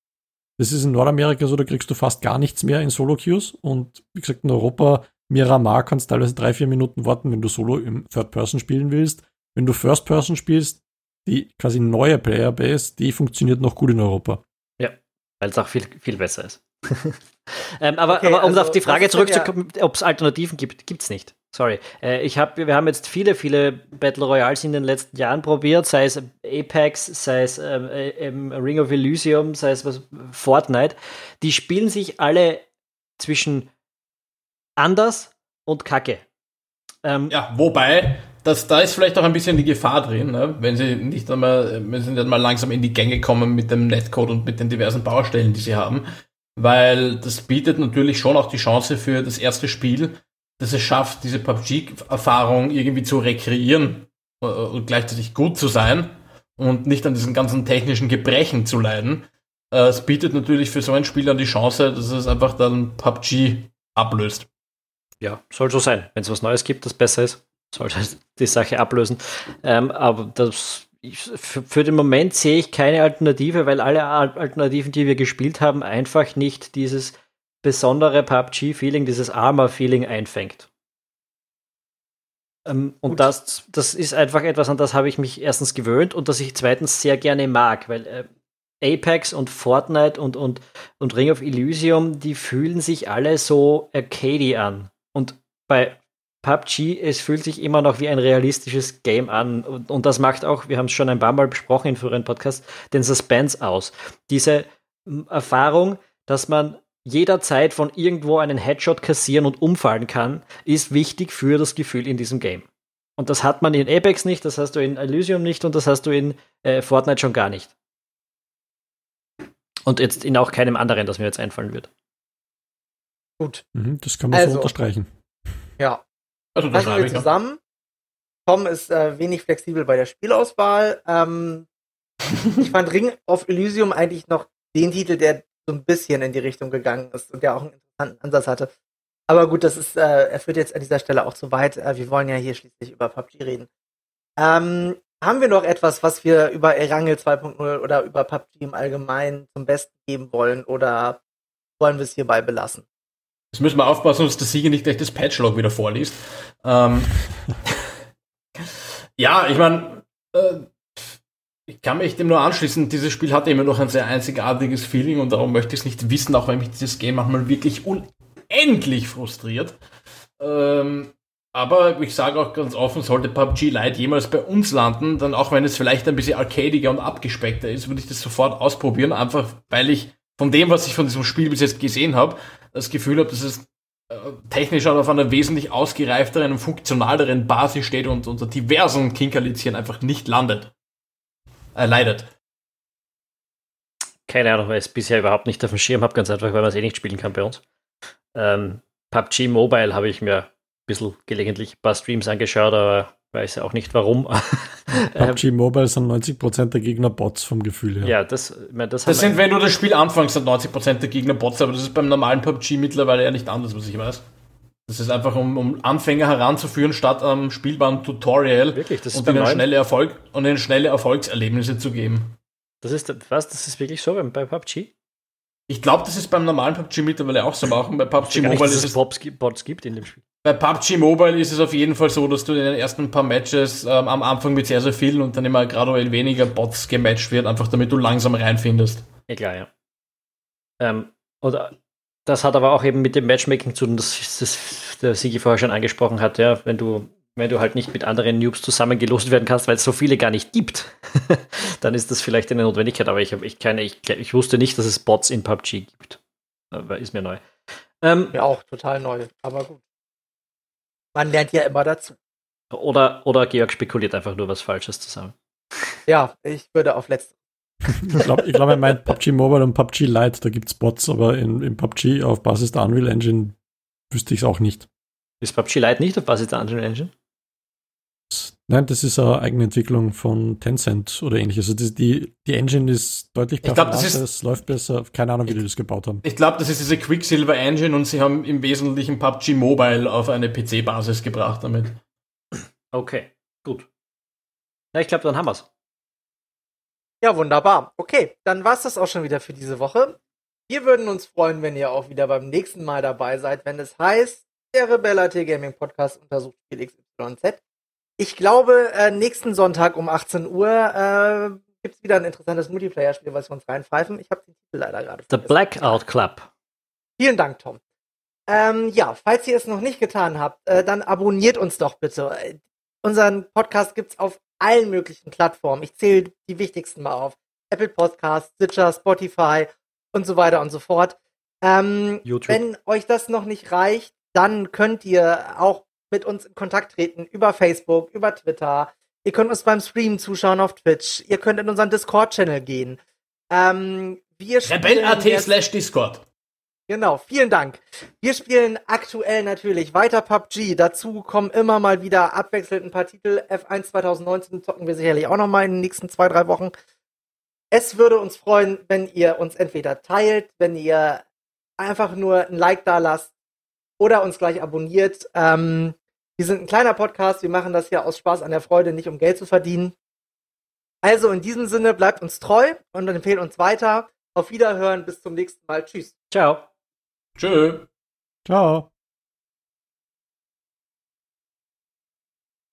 Das ist in Nordamerika so, da kriegst du fast gar nichts mehr in Solo-Queues und wie gesagt, in Europa, Miramar kannst teilweise drei, vier Minuten warten, wenn du Solo im Third-Person spielen willst. Wenn du First-Person spielst, die quasi neue Playerbase, die funktioniert noch gut in Europa. weil es auch viel, viel besser ist. [LAUGHS] ähm, aber, Okay, aber um also, auf die Frage ist ja- zurückzukommen, ob es Alternativen gibt, gibt's nicht. Sorry. Äh, ich hab, wir haben jetzt viele, viele Battle Royals in den letzten Jahren probiert, sei es Apex, sei es ähm, äh, ähm, Ring of Elysium, sei es was, Fortnite. Die spielen sich alle zwischen anders und Kacke. Ähm, Ja, wobei, das, da ist vielleicht auch ein bisschen die Gefahr drin, ne? wenn sie nicht einmal, wenn sie nicht mal langsam in die Gänge kommen mit dem Netcode und mit den diversen Baustellen, die sie haben. Weil das bietet natürlich schon auch die Chance für das erste Spiel, dass es schafft, diese PUBG-Erfahrung irgendwie zu rekreieren äh, und gleichzeitig gut zu sein und nicht an diesen ganzen technischen Gebrechen zu leiden. Äh, Es bietet natürlich für so ein Spiel dann die Chance, dass es einfach dann PUBG ablöst. Ja, soll so sein. Wenn es was Neues gibt, das besser ist, soll das die Sache ablösen. Ähm, aber das, für, für den Moment sehe ich keine Alternative, weil alle Al- Alternativen, die wir gespielt haben, einfach nicht dieses besondere PUBG-Feeling, dieses Armor-Feeling einfängt. Ähm, und Gut. das, das ist einfach etwas, an das habe ich mich erstens gewöhnt und das ich zweitens sehr gerne mag, weil äh, Apex und Fortnite und, und, und Ring of Elysium, die fühlen sich alle so arcady an. Und bei PUBG, es fühlt sich immer noch wie ein realistisches Game an. Und, und das macht auch, wir haben es schon ein paar Mal besprochen in früheren Podcasts, den Suspense aus. Diese Erfahrung, dass man jederzeit von irgendwo einen Headshot kassieren und umfallen kann, ist wichtig für das Gefühl in diesem Game. Und das hat man in Apex nicht, das hast du in Elysium nicht und das hast du in äh, Fortnite schon gar nicht. Und jetzt in auch keinem anderen, das mir jetzt einfallen wird. Gut. Mhm, das kann man Also. so unterstreichen. Ja. Also da Fassen schreibe wir zusammen. Tom ist äh, wenig flexibel bei der Spielauswahl. Ähm, [LAUGHS] ich fand Ring of Elysium eigentlich noch den Titel, der so ein bisschen in die Richtung gegangen ist und der auch einen interessanten Ansatz hatte. Aber gut, das ist, äh, er führt jetzt an dieser Stelle auch zu weit. Äh, wir wollen ja hier schließlich über PUBG reden. Ähm, haben wir noch etwas, was wir über Erangel 2.0 oder über PUBG im Allgemeinen zum Besten geben wollen oder wollen wir es hierbei belassen? Jetzt müssen wir aufpassen, dass der Sieger nicht gleich das Patchlog wieder vorliest. Ähm, [LAUGHS] ja, ich meine, äh, ich kann mich dem nur anschließen. Dieses Spiel hat immer noch ein sehr einzigartiges Feeling und darum möchte ich es nicht wissen, auch wenn mich dieses Game manchmal wirklich unendlich frustriert. Ähm, aber ich sage auch ganz offen, sollte PUBG Lite jemals bei uns landen, dann auch wenn es vielleicht ein bisschen arcadiger und abgespeckter ist, würde ich das sofort ausprobieren, einfach weil ich von dem, was ich von diesem Spiel bis jetzt gesehen habe, das Gefühl habe, dass es äh, technisch auf einer wesentlich ausgereifteren und funktionaleren Basis steht und unter diversen Kinkerlitzchen einfach nicht landet. Äh, leidet. Keine Ahnung, weil ich es bisher überhaupt nicht auf dem Schirm habe, ganz einfach, weil man es eh nicht spielen kann bei uns. Ähm, PUBG Mobile habe ich mir ein bisschen gelegentlich ein paar Streams angeschaut, aber weiß auch nicht warum. [LAUGHS] PUBG Mobile sind 90% der Gegner Bots vom Gefühl her. Ja, das, ich meine, das, das sind, wenn du das Spiel anfängst, sind 90% der Gegner Bots, aber das ist beim normalen PUBG mittlerweile ja nicht anders, was ich weiß. Das ist einfach, um, um Anfänger heranzuführen, statt am um, spielbaren Tutorial Wirklich, das ist und ihnen schnelle Erfolg und ihnen schnelle Erfolgserlebnisse zu geben. Das ist was? Das ist wirklich so bei, bei PUBG? Ich glaube, das ist beim normalen PUBG mittlerweile auch so, aber auch bei PUBG Mobile nicht, ist es. Bots, Bots gibt in dem Spiel. Bei PUBG Mobile ist es auf jeden Fall so, dass du in den ersten paar Matches ähm, am Anfang mit sehr, sehr vielen und dann immer graduell weniger Bots gematcht wird, einfach damit du langsam reinfindest. Ja, klar, ja. Ähm, oder das hat aber auch eben mit dem Matchmaking zu tun, das, das der Sigi vorher schon angesprochen hat, ja, wenn du, wenn du halt nicht mit anderen Noobs zusammengelost werden kannst, weil es so viele gar nicht gibt, [LAUGHS] dann ist das vielleicht eine Notwendigkeit, aber ich, ich, keine, ich, ich wusste nicht, dass es Bots in PUBG gibt. Ist mir neu. Ähm, ja, auch total neu, aber gut. Man lernt ja immer dazu. Oder, oder Georg spekuliert einfach nur was Falsches zusammen. Ja, ich würde auf letzte. Ich glaube, ich glaub, er meint PUBG Mobile und PUBG Lite, da gibt es Bots, aber in, in PUBG auf Basis der Unreal Engine wüsste ich es auch nicht. Ist PUBG Lite nicht auf Basis der Unreal Engine? Nein, das ist eine eigene Entwicklung von Tencent oder ähnliches. Also die, die, die Engine ist deutlich performanter, es läuft besser. Keine Ahnung, wie die das gebaut haben. Ich glaube, das ist diese Quicksilver Engine und sie haben im Wesentlichen PUBG Mobile auf eine PC-Basis gebracht damit. Okay, gut. Ja, ich glaube, dann haben wir's. Ja, wunderbar. Okay, dann war's das auch schon wieder für diese Woche. Wir würden uns freuen, wenn ihr auch wieder beim nächsten Mal dabei seid, wenn es heißt, der Rebella T Gaming Podcast untersucht Felix YZ. Ich glaube, äh, nächsten Sonntag um 18 Uhr äh, gibt es wieder ein interessantes Multiplayer-Spiel, was wir uns reinpfeifen. Ich habe den Titel leider gerade The Blackout Club. Vielen Dank, Tom. Ähm, ja, falls ihr es noch nicht getan habt, äh, dann abonniert uns doch bitte. Äh, unseren Podcast gibt's auf allen möglichen Plattformen. Ich zähle die wichtigsten mal auf. Apple Podcasts, Stitcher, Spotify und so weiter und so fort. Ähm, wenn euch das noch nicht reicht, dann könnt ihr auch mit uns in Kontakt treten über Facebook, über Twitter. Ihr könnt uns beim Stream zuschauen auf Twitch. Ihr könnt in unseren Discord-Channel gehen. Ähm, wir Rebell.at slash Discord. Genau, vielen Dank. Wir spielen aktuell natürlich weiter PUBG. Dazu kommen immer mal wieder abwechselnd ein paar Titel. F1 2019 zocken wir sicherlich auch noch mal in den nächsten zwei, drei Wochen. Es würde uns freuen, wenn ihr uns entweder teilt, wenn ihr einfach nur ein Like da lasst oder uns gleich abonniert. Ähm, wir sind ein kleiner Podcast, wir machen das ja aus Spaß an der Freude, nicht um Geld zu verdienen. Also in diesem Sinne bleibt uns treu und empfehlt uns weiter. Auf Wiederhören, bis zum nächsten Mal. Tschüss. Ciao. Tschö. Ciao.